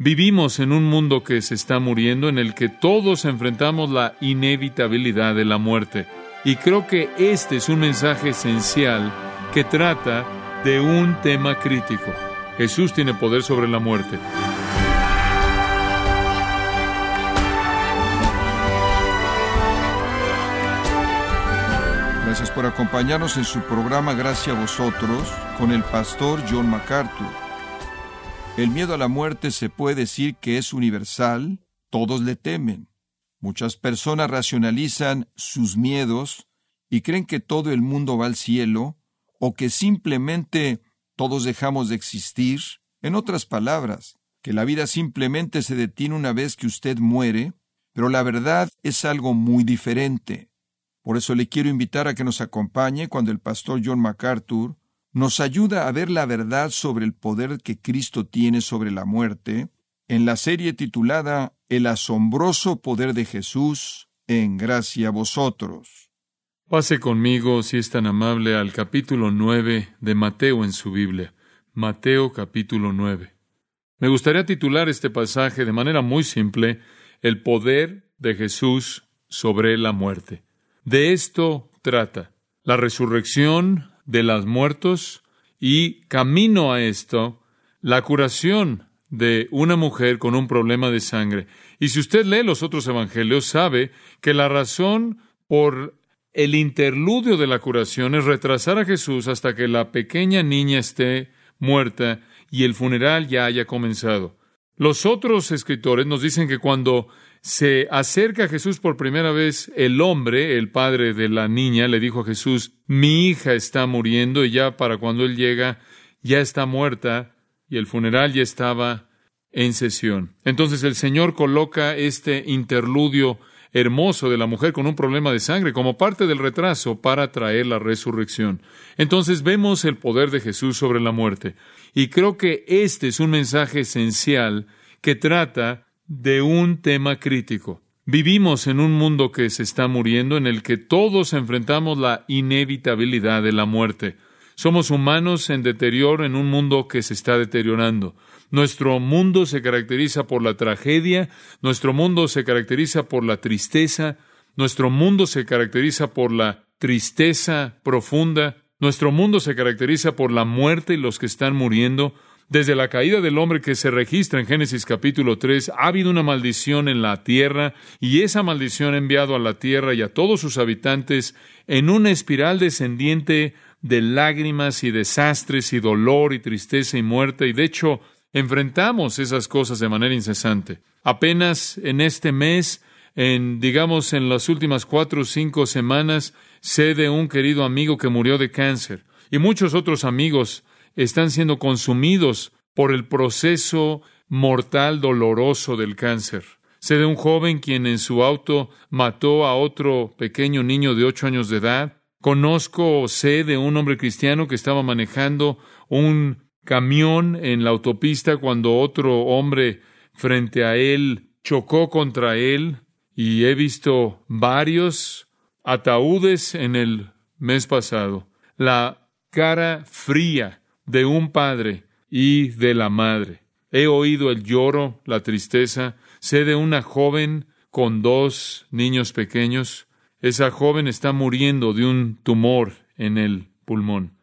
Vivimos en un mundo que se está muriendo, en el que todos enfrentamos la inevitabilidad de la muerte. Y creo que este es un mensaje esencial que trata de un tema crítico. Jesús tiene poder sobre la muerte. Gracias por acompañarnos en su programa Gracias a vosotros con el pastor John MacArthur. El miedo a la muerte se puede decir que es universal, todos le temen. Muchas personas racionalizan sus miedos y creen que todo el mundo va al cielo o que simplemente todos dejamos de existir. En otras palabras, que la vida simplemente se detiene una vez que usted muere, pero la verdad es algo muy diferente. Por eso le quiero invitar a que nos acompañe cuando el pastor John MacArthur nos ayuda a ver la verdad sobre el poder que Cristo tiene sobre la muerte en la serie titulada El asombroso poder de Jesús en gracia a vosotros. Pase conmigo, si es tan amable, al capítulo 9 de Mateo en su Biblia. Mateo capítulo 9. Me gustaría titular este pasaje de manera muy simple, El poder de Jesús sobre la muerte. De esto trata. La resurrección de los muertos y camino a esto, la curación de una mujer con un problema de sangre. Y si usted lee los otros evangelios, sabe que la razón por el interludio de la curación es retrasar a Jesús hasta que la pequeña niña esté muerta y el funeral ya haya comenzado. Los otros escritores nos dicen que cuando se acerca a Jesús por primera vez, el hombre, el padre de la niña, le dijo a Jesús, mi hija está muriendo y ya para cuando él llega, ya está muerta y el funeral ya estaba en sesión. Entonces el Señor coloca este interludio hermoso de la mujer con un problema de sangre como parte del retraso para traer la resurrección. Entonces vemos el poder de Jesús sobre la muerte. Y creo que este es un mensaje esencial que trata de un tema crítico. Vivimos en un mundo que se está muriendo, en el que todos enfrentamos la inevitabilidad de la muerte. Somos humanos en deterioro en un mundo que se está deteriorando. Nuestro mundo se caracteriza por la tragedia, nuestro mundo se caracteriza por la tristeza, nuestro mundo se caracteriza por la tristeza profunda, nuestro mundo se caracteriza por la muerte y los que están muriendo, desde la caída del hombre que se registra en Génesis capítulo 3, ha habido una maldición en la tierra y esa maldición ha enviado a la tierra y a todos sus habitantes en una espiral descendiente de lágrimas y desastres y dolor y tristeza y muerte. Y de hecho, enfrentamos esas cosas de manera incesante. Apenas en este mes, en digamos en las últimas cuatro o cinco semanas, sé de un querido amigo que murió de cáncer y muchos otros amigos están siendo consumidos por el proceso mortal doloroso del cáncer. Sé de un joven quien en su auto mató a otro pequeño niño de ocho años de edad. Conozco o sé de un hombre cristiano que estaba manejando un camión en la autopista cuando otro hombre frente a él chocó contra él y he visto varios ataúdes en el mes pasado. La cara fría de un padre y de la madre. He oído el lloro, la tristeza. Sé de una joven con dos niños pequeños. Esa joven está muriendo de un tumor en el pulmón.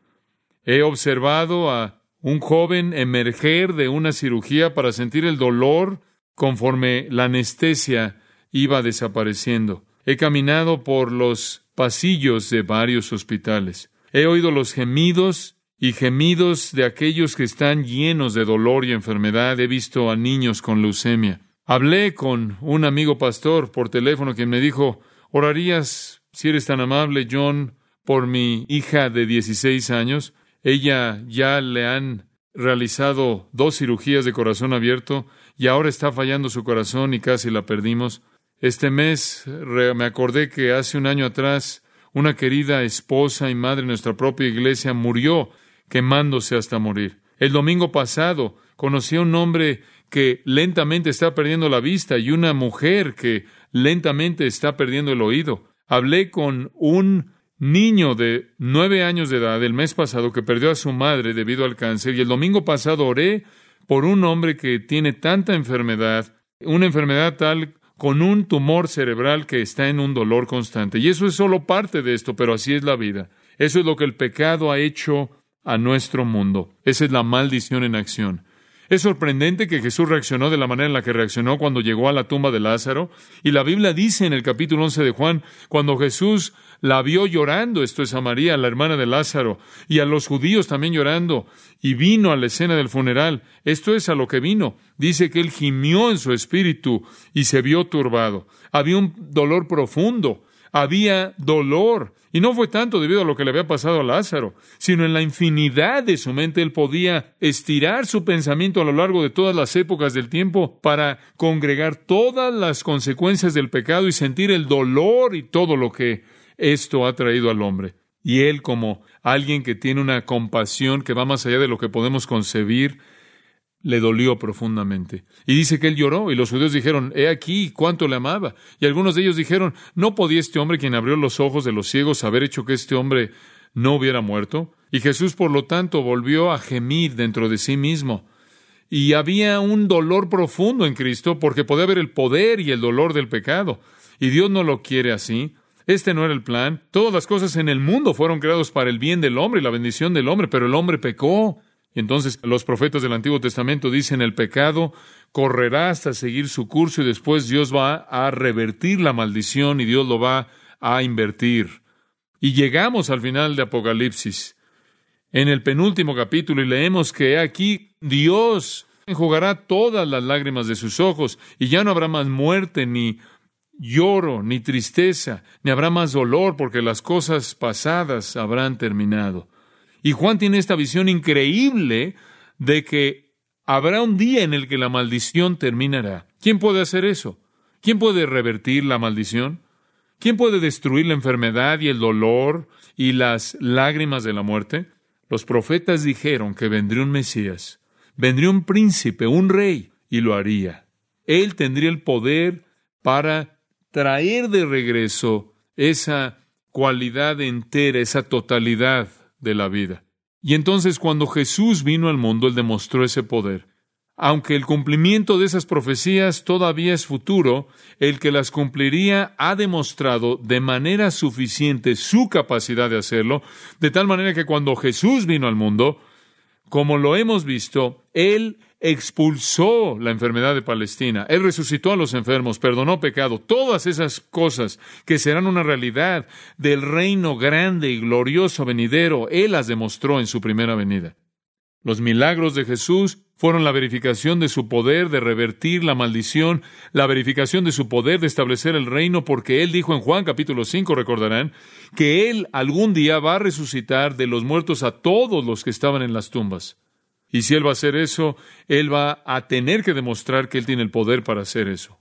He observado a un joven emerger de una cirugía para sentir el dolor conforme la anestesia iba desapareciendo. He caminado por los pasillos de varios hospitales. He oído los gemidos y gemidos de aquellos que están llenos de dolor y enfermedad. He visto a niños con leucemia. Hablé con un amigo pastor por teléfono que me dijo, ¿orarías, si eres tan amable, John, por mi hija de 16 años? Ella ya le han realizado dos cirugías de corazón abierto y ahora está fallando su corazón y casi la perdimos. Este mes me acordé que hace un año atrás una querida esposa y madre de nuestra propia iglesia murió quemándose hasta morir. El domingo pasado conocí a un hombre que lentamente está perdiendo la vista y una mujer que lentamente está perdiendo el oído. Hablé con un niño de nueve años de edad el mes pasado que perdió a su madre debido al cáncer y el domingo pasado oré por un hombre que tiene tanta enfermedad, una enfermedad tal con un tumor cerebral que está en un dolor constante. Y eso es solo parte de esto, pero así es la vida. Eso es lo que el pecado ha hecho a nuestro mundo. Esa es la maldición en acción. Es sorprendente que Jesús reaccionó de la manera en la que reaccionó cuando llegó a la tumba de Lázaro. Y la Biblia dice en el capítulo 11 de Juan, cuando Jesús la vio llorando, esto es a María, la hermana de Lázaro, y a los judíos también llorando, y vino a la escena del funeral. Esto es a lo que vino. Dice que él gimió en su espíritu y se vio turbado. Había un dolor profundo, había dolor. Y no fue tanto debido a lo que le había pasado a Lázaro, sino en la infinidad de su mente él podía estirar su pensamiento a lo largo de todas las épocas del tiempo para congregar todas las consecuencias del pecado y sentir el dolor y todo lo que esto ha traído al hombre. Y él como alguien que tiene una compasión que va más allá de lo que podemos concebir, le dolió profundamente. Y dice que él lloró, y los judíos dijeron, He aquí cuánto le amaba. Y algunos de ellos dijeron, ¿no podía este hombre quien abrió los ojos de los ciegos haber hecho que este hombre no hubiera muerto? Y Jesús, por lo tanto, volvió a gemir dentro de sí mismo. Y había un dolor profundo en Cristo porque podía haber el poder y el dolor del pecado. Y Dios no lo quiere así. Este no era el plan. Todas las cosas en el mundo fueron creadas para el bien del hombre y la bendición del hombre, pero el hombre pecó. Y entonces los profetas del Antiguo Testamento dicen el pecado correrá hasta seguir su curso y después Dios va a revertir la maldición y Dios lo va a invertir. Y llegamos al final de Apocalipsis, en el penúltimo capítulo, y leemos que aquí Dios enjugará todas las lágrimas de sus ojos, y ya no habrá más muerte, ni lloro, ni tristeza, ni habrá más dolor, porque las cosas pasadas habrán terminado. Y Juan tiene esta visión increíble de que habrá un día en el que la maldición terminará. ¿Quién puede hacer eso? ¿Quién puede revertir la maldición? ¿Quién puede destruir la enfermedad y el dolor y las lágrimas de la muerte? Los profetas dijeron que vendría un Mesías, vendría un príncipe, un rey, y lo haría. Él tendría el poder para traer de regreso esa cualidad entera, esa totalidad de la vida. Y entonces cuando Jesús vino al mundo, Él demostró ese poder. Aunque el cumplimiento de esas profecías todavía es futuro, el que las cumpliría ha demostrado de manera suficiente su capacidad de hacerlo, de tal manera que cuando Jesús vino al mundo, como lo hemos visto, Él expulsó la enfermedad de Palestina, Él resucitó a los enfermos, perdonó pecado, todas esas cosas que serán una realidad del reino grande y glorioso venidero, Él las demostró en su primera venida. Los milagros de Jesús fueron la verificación de su poder de revertir la maldición, la verificación de su poder de establecer el reino, porque Él dijo en Juan capítulo 5, recordarán, que Él algún día va a resucitar de los muertos a todos los que estaban en las tumbas. Y si Él va a hacer eso, Él va a tener que demostrar que Él tiene el poder para hacer eso.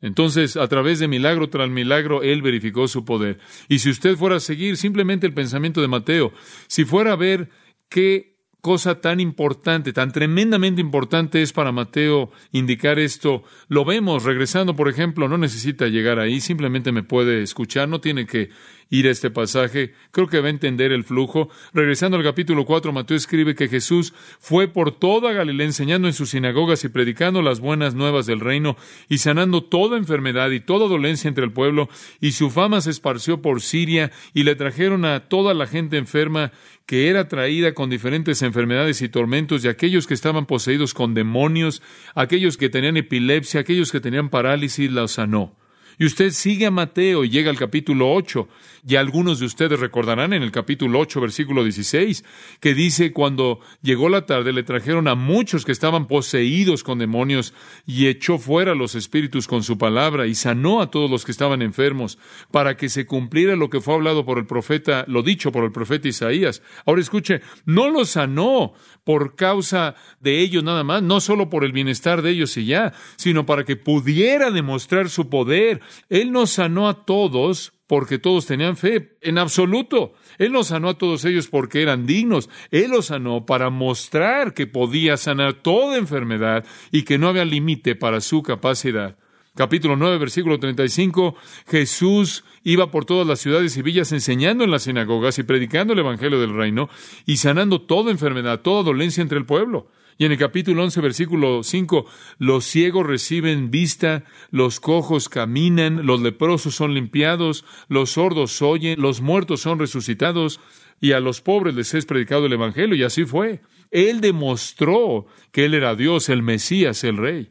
Entonces, a través de milagro tras milagro, Él verificó su poder. Y si usted fuera a seguir simplemente el pensamiento de Mateo, si fuera a ver qué cosa tan importante, tan tremendamente importante es para Mateo indicar esto. Lo vemos regresando, por ejemplo, no necesita llegar ahí, simplemente me puede escuchar, no tiene que ir a este pasaje, creo que va a entender el flujo. Regresando al capítulo 4, Mateo escribe que Jesús fue por toda Galilea enseñando en sus sinagogas y predicando las buenas nuevas del reino y sanando toda enfermedad y toda dolencia entre el pueblo, y su fama se esparció por Siria y le trajeron a toda la gente enferma que era traída con diferentes enfermedades y tormentos, y aquellos que estaban poseídos con demonios, aquellos que tenían epilepsia, aquellos que tenían parálisis, los sanó. Y usted sigue a Mateo y llega al capítulo 8, y algunos de ustedes recordarán en el capítulo 8, versículo 16, que dice, cuando llegó la tarde le trajeron a muchos que estaban poseídos con demonios y echó fuera los espíritus con su palabra y sanó a todos los que estaban enfermos para que se cumpliera lo que fue hablado por el profeta, lo dicho por el profeta Isaías. Ahora escuche, no los sanó por causa de ellos nada más, no solo por el bienestar de ellos y ya, sino para que pudiera demostrar su poder. Él nos sanó a todos porque todos tenían fe, en absoluto. Él no sanó a todos ellos porque eran dignos, Él los sanó para mostrar que podía sanar toda enfermedad y que no había límite para su capacidad. Capítulo 9, versículo 35, Jesús iba por todas las ciudades y villas enseñando en las sinagogas y predicando el Evangelio del reino y sanando toda enfermedad, toda dolencia entre el pueblo. Y en el capítulo 11, versículo 5, los ciegos reciben vista, los cojos caminan, los leprosos son limpiados, los sordos oyen, los muertos son resucitados, y a los pobres les es predicado el Evangelio, y así fue. Él demostró que Él era Dios, el Mesías, el Rey.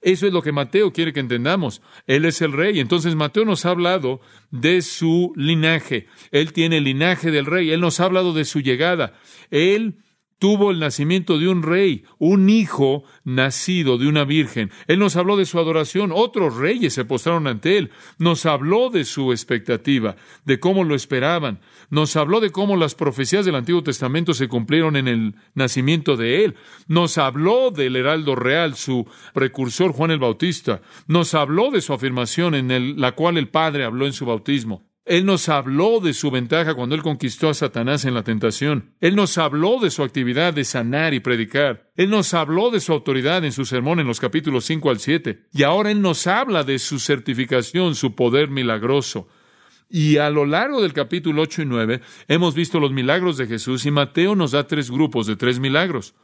Eso es lo que Mateo quiere que entendamos. Él es el rey. Entonces Mateo nos ha hablado de su linaje. Él tiene el linaje del rey. Él nos ha hablado de su llegada. Él tuvo el nacimiento de un rey, un hijo nacido de una virgen. Él nos habló de su adoración, otros reyes se postraron ante él, nos habló de su expectativa, de cómo lo esperaban, nos habló de cómo las profecías del Antiguo Testamento se cumplieron en el nacimiento de él, nos habló del heraldo real, su precursor Juan el Bautista, nos habló de su afirmación en la cual el Padre habló en su bautismo. Él nos habló de su ventaja cuando Él conquistó a Satanás en la tentación. Él nos habló de su actividad de sanar y predicar. Él nos habló de su autoridad en su sermón en los capítulos 5 al 7. Y ahora Él nos habla de su certificación, su poder milagroso. Y a lo largo del capítulo 8 y 9 hemos visto los milagros de Jesús y Mateo nos da tres grupos de tres milagros.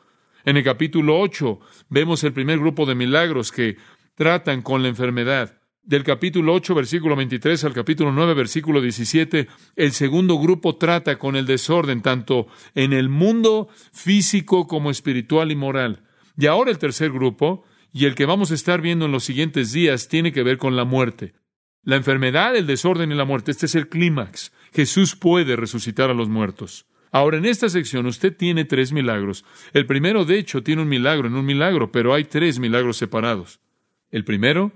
En el capítulo 8 vemos el primer grupo de milagros que tratan con la enfermedad del capítulo 8, versículo 23 al capítulo 9, versículo 17, el segundo grupo trata con el desorden, tanto en el mundo físico como espiritual y moral. Y ahora el tercer grupo, y el que vamos a estar viendo en los siguientes días, tiene que ver con la muerte. La enfermedad, el desorden y la muerte. Este es el clímax. Jesús puede resucitar a los muertos. Ahora, en esta sección usted tiene tres milagros. El primero, de hecho, tiene un milagro en un milagro, pero hay tres milagros separados. El primero,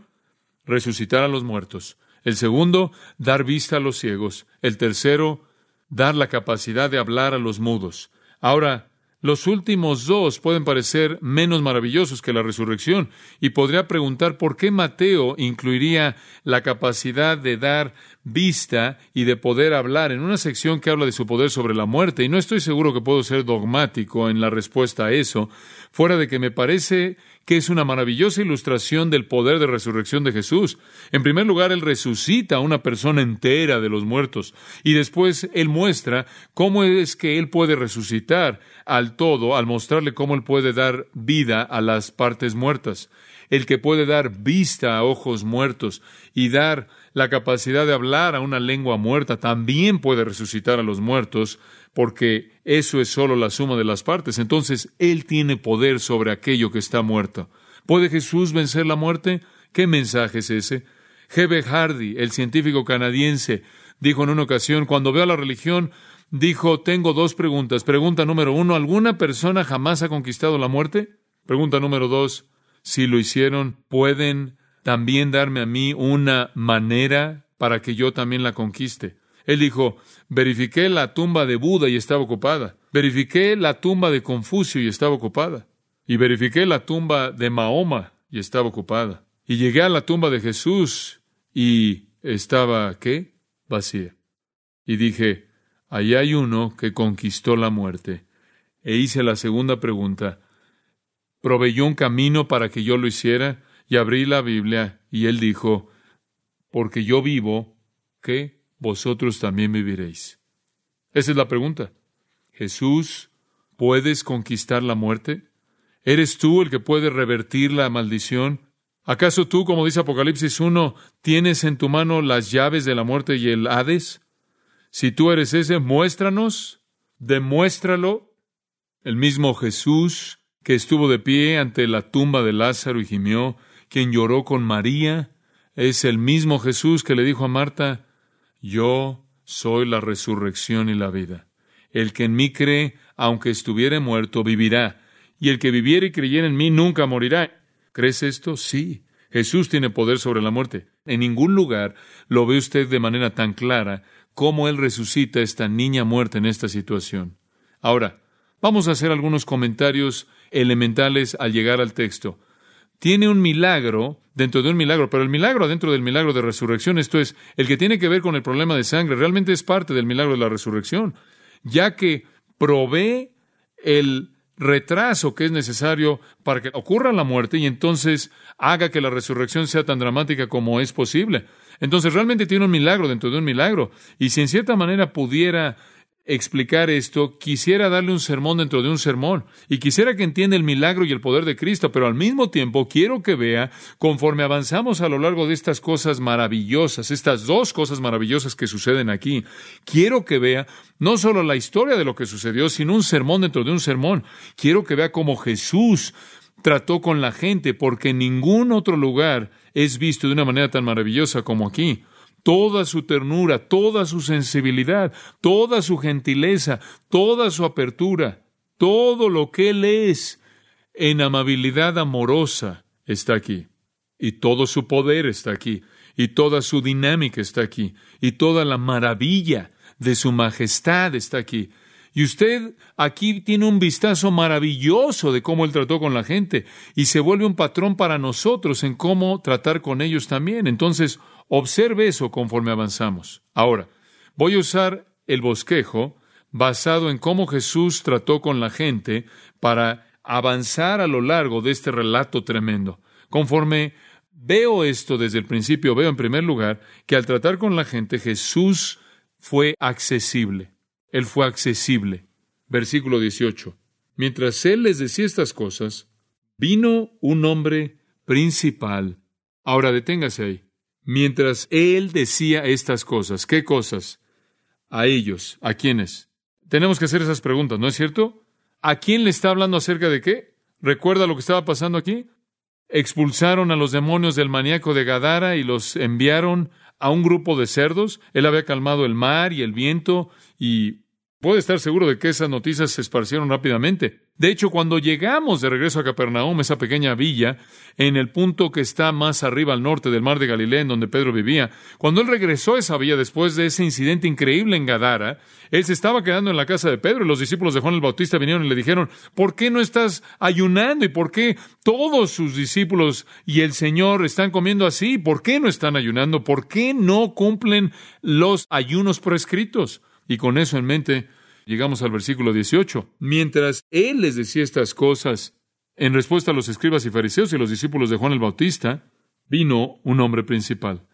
resucitar a los muertos. El segundo, dar vista a los ciegos. El tercero, dar la capacidad de hablar a los mudos. Ahora, los últimos dos pueden parecer menos maravillosos que la resurrección, y podría preguntar por qué Mateo incluiría la capacidad de dar vista y de poder hablar en una sección que habla de su poder sobre la muerte, y no estoy seguro que puedo ser dogmático en la respuesta a eso, fuera de que me parece que es una maravillosa ilustración del poder de resurrección de Jesús. En primer lugar, Él resucita a una persona entera de los muertos y después Él muestra cómo es que Él puede resucitar al todo al mostrarle cómo Él puede dar vida a las partes muertas. El que puede dar vista a ojos muertos y dar la capacidad de hablar a una lengua muerta también puede resucitar a los muertos porque eso es solo la suma de las partes. Entonces, Él tiene poder sobre aquello que está muerto. ¿Puede Jesús vencer la muerte? ¿Qué mensaje es ese? G.B. Hardy, el científico canadiense, dijo en una ocasión, cuando veo a la religión, dijo, tengo dos preguntas. Pregunta número uno, ¿alguna persona jamás ha conquistado la muerte? Pregunta número dos, si lo hicieron, ¿pueden también darme a mí una manera para que yo también la conquiste? Él dijo, verifiqué la tumba de Buda y estaba ocupada. Verifiqué la tumba de Confucio y estaba ocupada. Y verifiqué la tumba de Mahoma y estaba ocupada. Y llegué a la tumba de Jesús y estaba, ¿qué? Vacía. Y dije, ahí hay uno que conquistó la muerte. E hice la segunda pregunta. ¿Proveyó un camino para que yo lo hiciera? Y abrí la Biblia y él dijo, porque yo vivo, ¿qué? vosotros también viviréis. Esa es la pregunta. Jesús, ¿puedes conquistar la muerte? ¿Eres tú el que puede revertir la maldición? ¿Acaso tú, como dice Apocalipsis 1, tienes en tu mano las llaves de la muerte y el Hades? Si tú eres ese, muéstranos, demuéstralo. El mismo Jesús que estuvo de pie ante la tumba de Lázaro y gimió, quien lloró con María, es el mismo Jesús que le dijo a Marta, yo soy la resurrección y la vida. El que en mí cree, aunque estuviere muerto, vivirá. Y el que viviere y creyere en mí nunca morirá. ¿Crees esto? Sí. Jesús tiene poder sobre la muerte. En ningún lugar lo ve usted de manera tan clara como Él resucita a esta niña muerta en esta situación. Ahora, vamos a hacer algunos comentarios elementales al llegar al texto tiene un milagro dentro de un milagro, pero el milagro dentro del milagro de resurrección, esto es, el que tiene que ver con el problema de sangre, realmente es parte del milagro de la resurrección, ya que provee el retraso que es necesario para que ocurra la muerte y entonces haga que la resurrección sea tan dramática como es posible. Entonces realmente tiene un milagro dentro de un milagro. Y si en cierta manera pudiera explicar esto, quisiera darle un sermón dentro de un sermón y quisiera que entienda el milagro y el poder de Cristo, pero al mismo tiempo quiero que vea, conforme avanzamos a lo largo de estas cosas maravillosas, estas dos cosas maravillosas que suceden aquí, quiero que vea no solo la historia de lo que sucedió, sino un sermón dentro de un sermón. Quiero que vea cómo Jesús trató con la gente, porque en ningún otro lugar es visto de una manera tan maravillosa como aquí toda su ternura, toda su sensibilidad, toda su gentileza, toda su apertura, todo lo que Él es en amabilidad amorosa está aquí. Y todo su poder está aquí. Y toda su dinámica está aquí. Y toda la maravilla de su majestad está aquí. Y usted aquí tiene un vistazo maravilloso de cómo él trató con la gente y se vuelve un patrón para nosotros en cómo tratar con ellos también. Entonces, observe eso conforme avanzamos. Ahora, voy a usar el bosquejo basado en cómo Jesús trató con la gente para avanzar a lo largo de este relato tremendo. Conforme veo esto desde el principio, veo en primer lugar que al tratar con la gente Jesús fue accesible. Él fue accesible. Versículo 18. Mientras él les decía estas cosas, vino un hombre principal. Ahora deténgase ahí. Mientras él decía estas cosas, ¿qué cosas? A ellos, ¿a quiénes? Tenemos que hacer esas preguntas, ¿no es cierto? ¿A quién le está hablando acerca de qué? ¿Recuerda lo que estaba pasando aquí? Expulsaron a los demonios del maníaco de Gadara y los enviaron a un grupo de cerdos. Él había calmado el mar y el viento y puede estar seguro de que esas noticias se esparcieron rápidamente. De hecho, cuando llegamos de regreso a Capernaum, esa pequeña villa, en el punto que está más arriba al norte del mar de Galilea, en donde Pedro vivía, cuando él regresó a esa villa después de ese incidente increíble en Gadara, él se estaba quedando en la casa de Pedro y los discípulos de Juan el Bautista vinieron y le dijeron, ¿por qué no estás ayunando? ¿Y por qué todos sus discípulos y el Señor están comiendo así? ¿Por qué no están ayunando? ¿Por qué no cumplen los ayunos prescritos? Y con eso en mente, llegamos al versículo 18. Mientras él les decía estas cosas, en respuesta a los escribas y fariseos y los discípulos de Juan el Bautista, vino un hombre principal.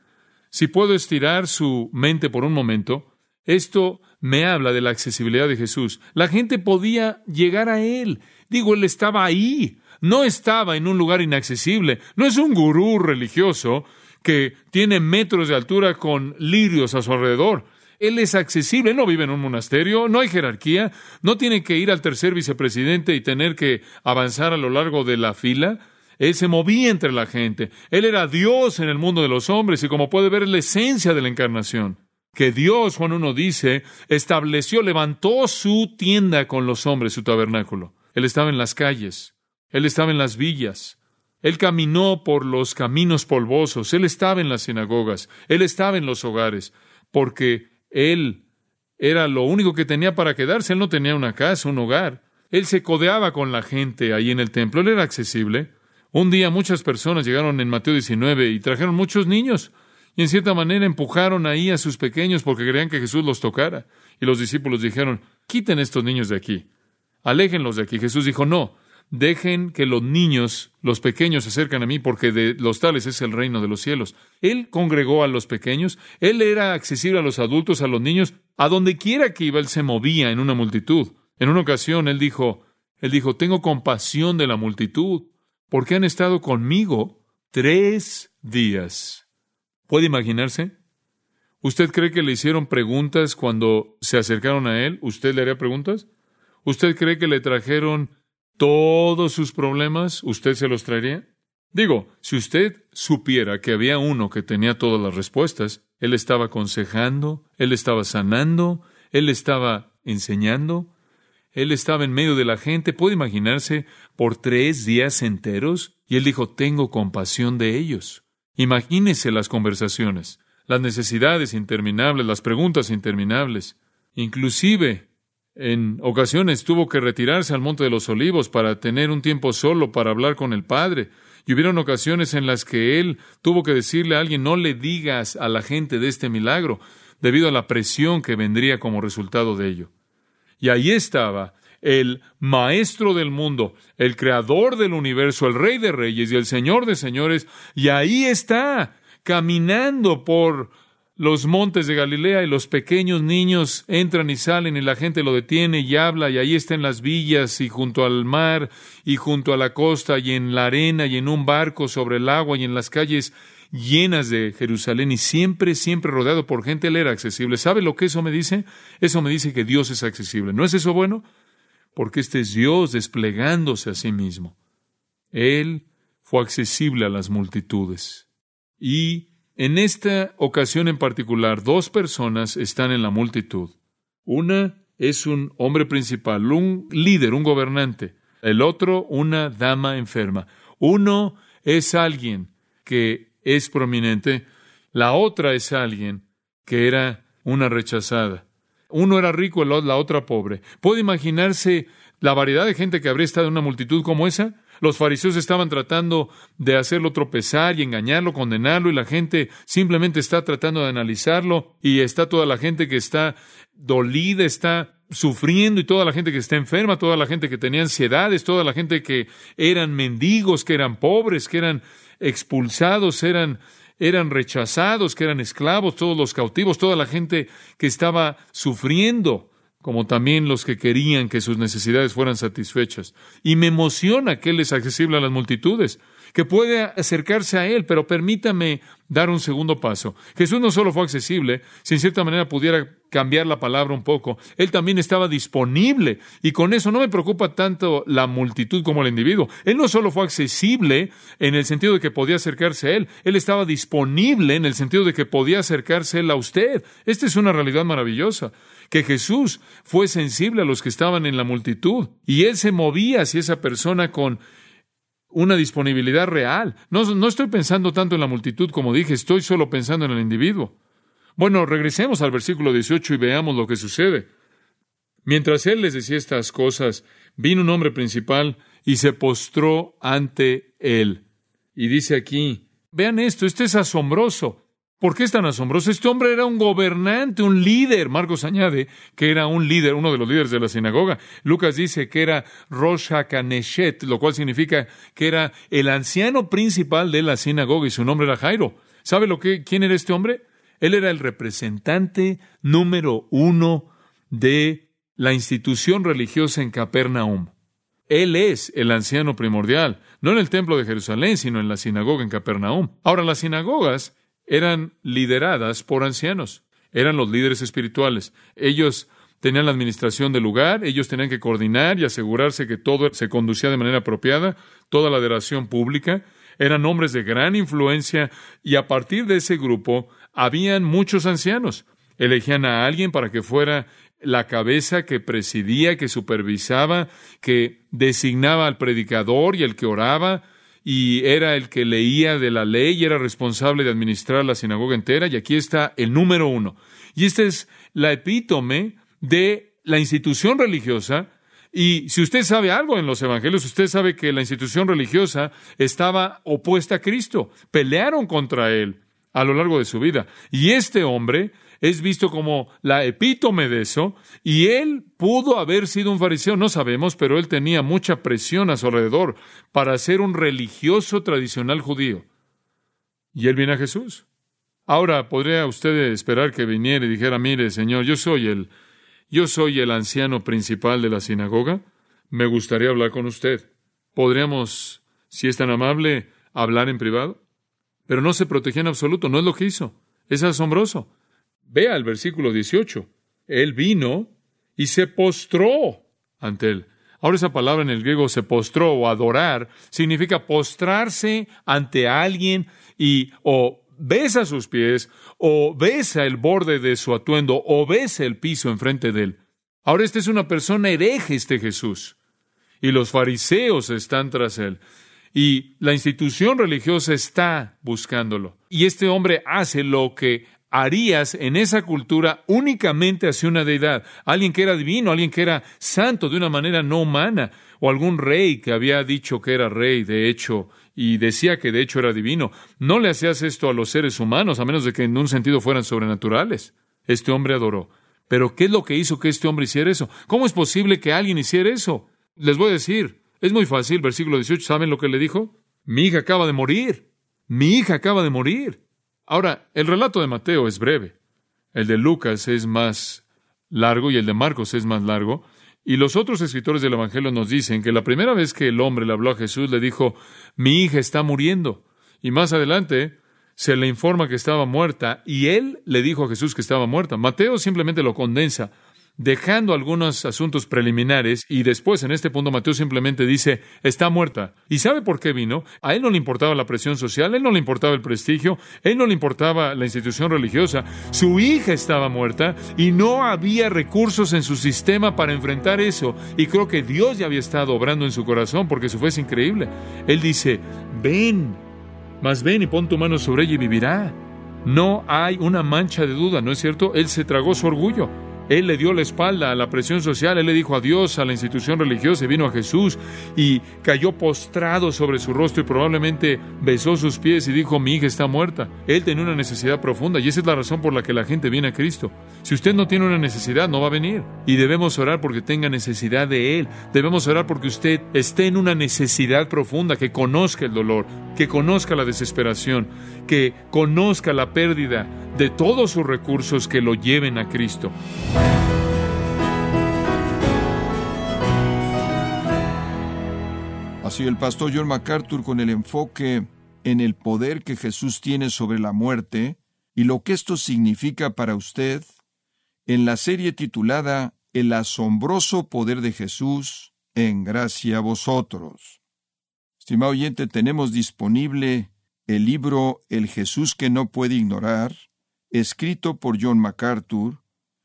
Si puedo estirar su mente por un momento, esto me habla de la accesibilidad de Jesús. La gente podía llegar a él. Digo, él estaba ahí. No estaba en un lugar inaccesible. No es un gurú religioso que tiene metros de altura con lirios a su alrededor. Él es accesible, no vive en un monasterio, no hay jerarquía, no tiene que ir al tercer vicepresidente y tener que avanzar a lo largo de la fila. Él se movía entre la gente. Él era Dios en el mundo de los hombres y como puede ver es la esencia de la encarnación. Que Dios, Juan 1 dice, estableció, levantó su tienda con los hombres, su tabernáculo. Él estaba en las calles, él estaba en las villas, él caminó por los caminos polvosos, él estaba en las sinagogas, él estaba en los hogares, porque él era lo único que tenía para quedarse. Él no tenía una casa, un hogar. Él se codeaba con la gente ahí en el templo. Él era accesible. Un día muchas personas llegaron en Mateo 19 y trajeron muchos niños. Y en cierta manera empujaron ahí a sus pequeños porque creían que Jesús los tocara. Y los discípulos dijeron, quiten estos niños de aquí. Aléjenlos de aquí. Jesús dijo, no, Dejen que los niños, los pequeños, se acerquen a mí, porque de los tales es el reino de los cielos. Él congregó a los pequeños, él era accesible a los adultos, a los niños, a donde quiera que iba, él se movía en una multitud. En una ocasión él dijo, él dijo, tengo compasión de la multitud, porque han estado conmigo tres días. ¿Puede imaginarse? ¿Usted cree que le hicieron preguntas cuando se acercaron a él? ¿Usted le haría preguntas? ¿Usted cree que le trajeron todos sus problemas, ¿usted se los traería? Digo, si usted supiera que había uno que tenía todas las respuestas, él estaba aconsejando, él estaba sanando, él estaba enseñando, él estaba en medio de la gente, puede imaginarse, por tres días enteros, y él dijo, tengo compasión de ellos. Imagínese las conversaciones, las necesidades interminables, las preguntas interminables. Inclusive en ocasiones tuvo que retirarse al Monte de los Olivos para tener un tiempo solo para hablar con el Padre. Y hubieron ocasiones en las que él tuvo que decirle a alguien, no le digas a la gente de este milagro, debido a la presión que vendría como resultado de ello. Y ahí estaba el maestro del mundo, el creador del universo, el rey de reyes y el señor de señores, y ahí está, caminando por los montes de Galilea y los pequeños niños entran y salen y la gente lo detiene y habla y ahí está en las villas y junto al mar y junto a la costa y en la arena y en un barco sobre el agua y en las calles llenas de Jerusalén y siempre, siempre rodeado por gente, él era accesible. ¿Sabe lo que eso me dice? Eso me dice que Dios es accesible. ¿No es eso bueno? Porque este es Dios desplegándose a sí mismo. Él fue accesible a las multitudes. Y en esta ocasión en particular, dos personas están en la multitud. Una es un hombre principal, un líder, un gobernante. El otro, una dama enferma. Uno es alguien que es prominente, la otra es alguien que era una rechazada. Uno era rico, la otra pobre. ¿Puede imaginarse la variedad de gente que habría estado en una multitud como esa? Los fariseos estaban tratando de hacerlo tropezar y engañarlo, condenarlo, y la gente simplemente está tratando de analizarlo, y está toda la gente que está dolida, está sufriendo, y toda la gente que está enferma, toda la gente que tenía ansiedades, toda la gente que eran mendigos, que eran pobres, que eran expulsados, eran, eran rechazados, que eran esclavos, todos los cautivos, toda la gente que estaba sufriendo, como también los que querían que sus necesidades fueran satisfechas. Y me emociona que Él es accesible a las multitudes que puede acercarse a Él, pero permítame dar un segundo paso. Jesús no solo fue accesible, si en cierta manera pudiera cambiar la palabra un poco, Él también estaba disponible. Y con eso no me preocupa tanto la multitud como el individuo. Él no solo fue accesible en el sentido de que podía acercarse a Él, Él estaba disponible en el sentido de que podía acercarse Él a usted. Esta es una realidad maravillosa que Jesús fue sensible a los que estaban en la multitud y él se movía hacia esa persona con una disponibilidad real. No, no estoy pensando tanto en la multitud como dije, estoy solo pensando en el individuo. Bueno, regresemos al versículo 18 y veamos lo que sucede. Mientras él les decía estas cosas, vino un hombre principal y se postró ante él. Y dice aquí, vean esto, esto es asombroso. ¿Por qué es tan asombroso? Este hombre era un gobernante, un líder. Marcos añade que era un líder, uno de los líderes de la sinagoga. Lucas dice que era Rosh HaKaneshet, lo cual significa que era el anciano principal de la sinagoga y su nombre era Jairo. ¿Sabe lo que, quién era este hombre? Él era el representante número uno de la institución religiosa en Capernaum. Él es el anciano primordial, no en el templo de Jerusalén, sino en la sinagoga en Capernaum. Ahora, las sinagogas eran lideradas por ancianos, eran los líderes espirituales. Ellos tenían la administración del lugar, ellos tenían que coordinar y asegurarse que todo se conducía de manera apropiada, toda la adoración pública, eran hombres de gran influencia y a partir de ese grupo habían muchos ancianos. Elegían a alguien para que fuera la cabeza que presidía, que supervisaba, que designaba al predicador y el que oraba, y era el que leía de la ley y era responsable de administrar la sinagoga entera. Y aquí está el número uno. Y esta es la epítome de la institución religiosa. Y si usted sabe algo en los evangelios, usted sabe que la institución religiosa estaba opuesta a Cristo. Pelearon contra él a lo largo de su vida. Y este hombre es visto como la epítome de eso, y él pudo haber sido un fariseo, no sabemos, pero él tenía mucha presión a su alrededor para ser un religioso tradicional judío. Y él viene a Jesús. Ahora, ¿podría usted esperar que viniera y dijera, mire, Señor, yo soy el, yo soy el anciano principal de la sinagoga? Me gustaría hablar con usted. ¿Podríamos, si es tan amable, hablar en privado? Pero no se protegía en absoluto, no es lo que hizo. Es asombroso. Vea el versículo 18. Él vino y se postró ante él. Ahora esa palabra en el griego se postró o adorar significa postrarse ante alguien y o besa sus pies o besa el borde de su atuendo o besa el piso enfrente de él. Ahora esta es una persona hereje este Jesús y los fariseos están tras él y la institución religiosa está buscándolo. Y este hombre hace lo que harías en esa cultura únicamente hacia una deidad, alguien que era divino, alguien que era santo de una manera no humana, o algún rey que había dicho que era rey, de hecho, y decía que de hecho era divino. No le hacías esto a los seres humanos, a menos de que en un sentido fueran sobrenaturales. Este hombre adoró. Pero ¿qué es lo que hizo que este hombre hiciera eso? ¿Cómo es posible que alguien hiciera eso? Les voy a decir, es muy fácil, versículo 18, ¿saben lo que le dijo? Mi hija acaba de morir. Mi hija acaba de morir. Ahora, el relato de Mateo es breve. El de Lucas es más largo y el de Marcos es más largo. Y los otros escritores del Evangelio nos dicen que la primera vez que el hombre le habló a Jesús le dijo, mi hija está muriendo. Y más adelante se le informa que estaba muerta y él le dijo a Jesús que estaba muerta. Mateo simplemente lo condensa dejando algunos asuntos preliminares y después en este punto Mateo simplemente dice, está muerta. ¿Y sabe por qué vino? A él no le importaba la presión social, a él no le importaba el prestigio, a él no le importaba la institución religiosa. Su hija estaba muerta y no había recursos en su sistema para enfrentar eso. Y creo que Dios ya había estado obrando en su corazón porque eso fue increíble. Él dice, ven, más ven y pon tu mano sobre ella y vivirá. No hay una mancha de duda, ¿no es cierto? Él se tragó su orgullo. Él le dio la espalda a la presión social, él le dijo adiós a la institución religiosa y vino a Jesús y cayó postrado sobre su rostro y probablemente besó sus pies y dijo, mi hija está muerta. Él tenía una necesidad profunda y esa es la razón por la que la gente viene a Cristo. Si usted no tiene una necesidad, no va a venir. Y debemos orar porque tenga necesidad de Él. Debemos orar porque usted esté en una necesidad profunda, que conozca el dolor, que conozca la desesperación, que conozca la pérdida de todos sus recursos que lo lleven a Cristo. Así el pastor John MacArthur con el enfoque en el poder que Jesús tiene sobre la muerte y lo que esto significa para usted, en la serie titulada El asombroso poder de Jesús en gracia a vosotros. Estimado oyente, tenemos disponible el libro El Jesús que no puede ignorar, escrito por John MacArthur,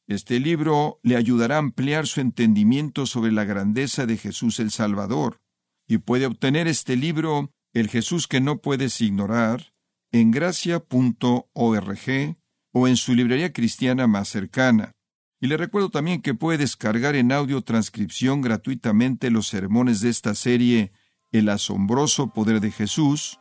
este libro le ayudará a ampliar su entendimiento sobre la grandeza de Jesús el Salvador, y puede obtener este libro, El Jesús que no puedes ignorar, en gracia.org o en su librería cristiana más cercana. Y le recuerdo también que puede descargar en audio transcripción gratuitamente los sermones de esta serie El asombroso poder de Jesús,